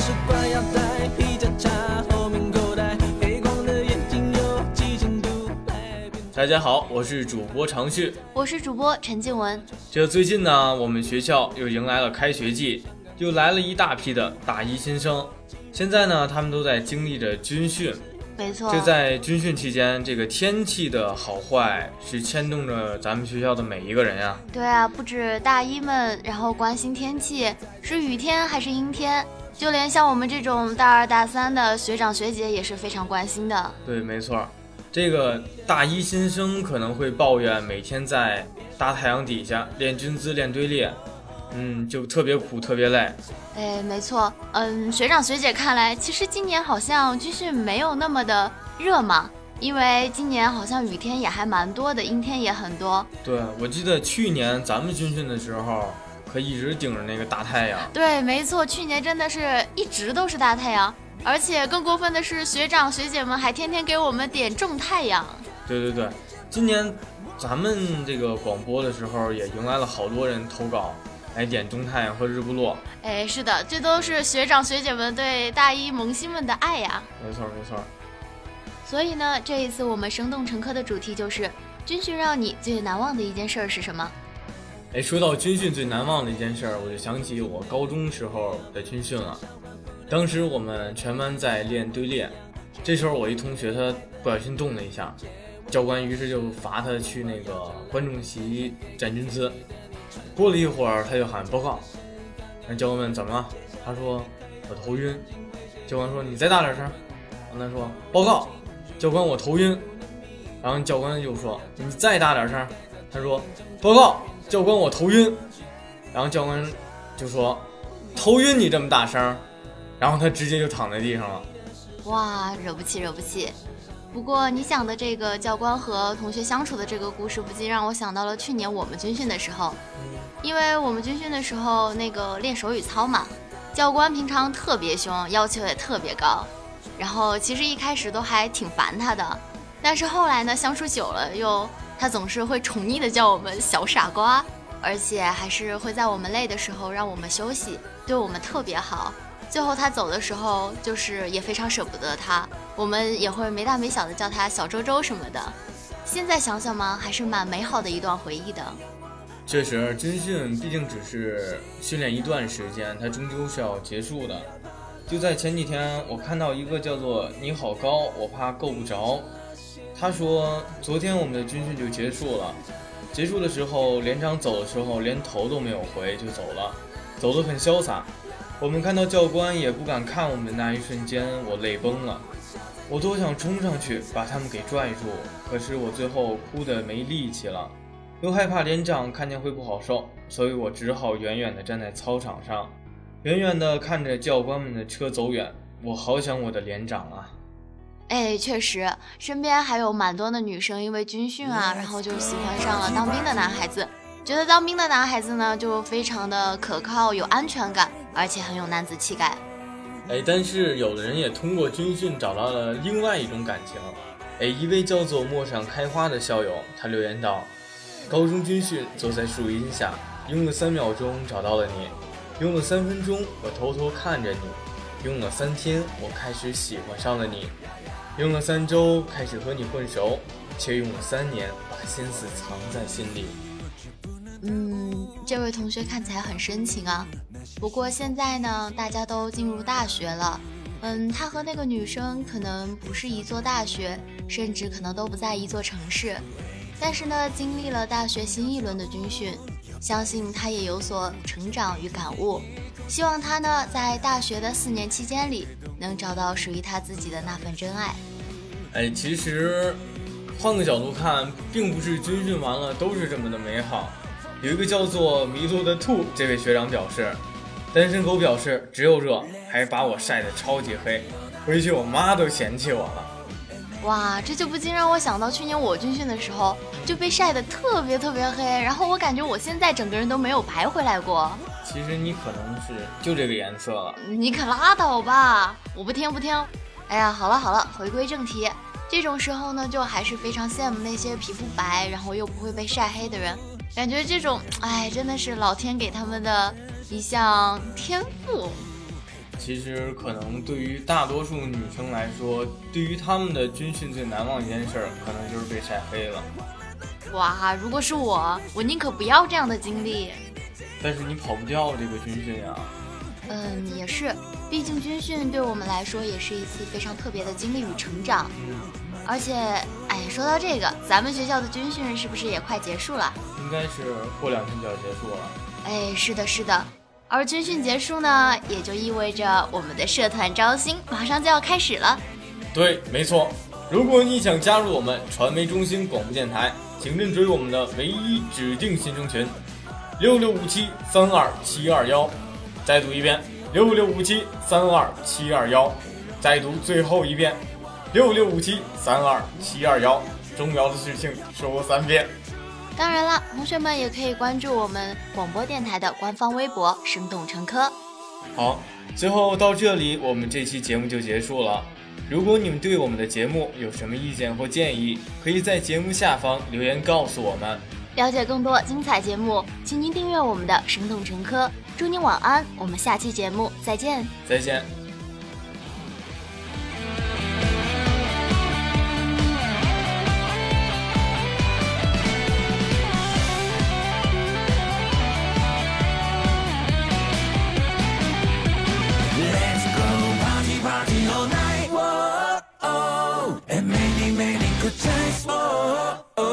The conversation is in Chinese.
钥匙挂腰带，皮夹插后面口袋，黑光的眼睛有几千度大家好，我是主播常旭。我是主播陈静文。这最近呢，我们学校又迎来了开学季，又来了一大批的大一新生。现在呢，他们都在经历着军训。没错，就在军训期间，这个天气的好坏是牵动着咱们学校的每一个人呀。对啊，不止大一们，然后关心天气是雨天还是阴天，就连像我们这种大二大三的学长学姐也是非常关心的。对，没错，这个大一新生可能会抱怨每天在大太阳底下练军姿、练队列，嗯，就特别苦、特别累。哎，没错，嗯，学长学姐看来，其实今年好像军训没有那么的热嘛，因为今年好像雨天也还蛮多的，阴天也很多。对，我记得去年咱们军训的时候，可一直顶着那个大太阳。对，没错，去年真的是一直都是大太阳，而且更过分的是，学长学姐们还天天给我们点重太阳。对对对，今年咱们这个广播的时候，也迎来了好多人投稿。来点中太阳和日不落，哎，是的，这都是学长学姐们对大一萌新们的爱呀。没错没错。所以呢，这一次我们生动成科的主题就是军训让你最难忘的一件事是什么？哎，说到军训最难忘的一件事儿，我就想起我高中时候的军训了。当时我们全班在练队列，这时候我一同学他不小心动了一下，教官于是就罚他去那个观众席站军姿。过了一会儿，他就喊报告。那教官问怎么了？他说我头晕。教官说你再大点声。他说报告，教官我头晕。然后教官又说你再大点声。他说报告，教官我头晕。然后教官就说头晕你这么大声。然后他直接就躺在地上了。哇，惹不起，惹不起。不过你讲的这个教官和同学相处的这个故事，不禁让我想到了去年我们军训的时候，因为我们军训的时候那个练手语操嘛，教官平常特别凶，要求也特别高，然后其实一开始都还挺烦他的，但是后来呢，相处久了又他总是会宠溺的叫我们小傻瓜，而且还是会在我们累的时候让我们休息，对我们特别好。最后他走的时候，就是也非常舍不得他，我们也会没大没小的叫他小周周什么的。现在想想嘛，还是蛮美好的一段回忆的。确实，军训毕竟只是训练一段时间，它终究是要结束的。就在前几天，我看到一个叫做“你好高，我怕够不着”。他说，昨天我们的军训就结束了，结束的时候，连长走的时候连头都没有回就走了，走得很潇洒。我们看到教官也不敢看我们的那一瞬间，我泪崩了。我多想冲上去把他们给拽住，可是我最后哭得没力气了，又害怕连长看见会不好受，所以我只好远远地站在操场上，远远地看着教官们的车走远。我好想我的连长啊！哎，确实，身边还有蛮多的女生因为军训啊，然后就喜欢上了当兵的男孩子。觉得当兵的男孩子呢，就非常的可靠，有安全感，而且很有男子气概。哎，但是有的人也通过军训找到了另外一种感情。哎，一位叫做陌上开花的校友，他留言道：“高中军训，坐在树荫下，用了三秒钟找到了你，用了三分钟我偷偷看着你，用了三天我开始喜欢上了你，用了三周开始和你混熟，却用了三年把心思藏在心里。”嗯，这位同学看起来很深情啊。不过现在呢，大家都进入大学了。嗯，他和那个女生可能不是一座大学，甚至可能都不在一座城市。但是呢，经历了大学新一轮的军训，相信他也有所成长与感悟。希望他呢，在大学的四年期间里，能找到属于他自己的那份真爱。哎，其实换个角度看，并不是军训完了都是这么的美好。有一个叫做迷路的兔，这位学长表示，单身狗表示只有热，还把我晒得超级黑，回去我妈都嫌弃我了。哇，这就不禁让我想到去年我军训的时候就被晒得特别特别黑，然后我感觉我现在整个人都没有白回来过。其实你可能是就这个颜色了，你可拉倒吧，我不听不听。哎呀，好了好了，回归正题，这种时候呢，就还是非常羡慕那些皮肤白，然后又不会被晒黑的人。感觉这种，哎，真的是老天给他们的一项天赋。其其实可能对于大多数女生来说，对于她们的军训最难忘一件事儿，可能就是被晒黑了。哇，如果是我，我宁可不要这样的经历。但是你跑不掉这个军训呀。嗯，也是，毕竟军训对我们来说也是一次非常特别的经历与成长。嗯，而且，哎，说到这个，咱们学校的军训是不是也快结束了？应该是过两天就要结束了。哎，是的，是的。而军训结束呢，也就意味着我们的社团招新马上就要开始了。对，没错。如果你想加入我们传媒中心广播电台，请认准我们的唯一指定新生群：六六五七三二七二幺。再读一遍：六六五七三二七二幺。再读最后一遍：六六五七三二七二幺。重要的事情说三遍。当然了，同学们也可以关注我们广播电台的官方微博“生动成科”。好，最后到这里，我们这期节目就结束了。如果你们对我们的节目有什么意见或建议，可以在节目下方留言告诉我们。了解更多精彩节目，请您订阅我们的《生动成科》。祝您晚安，我们下期节目再见。再见。Let's go party party all night. Whoa, oh, and many many good times. Oh.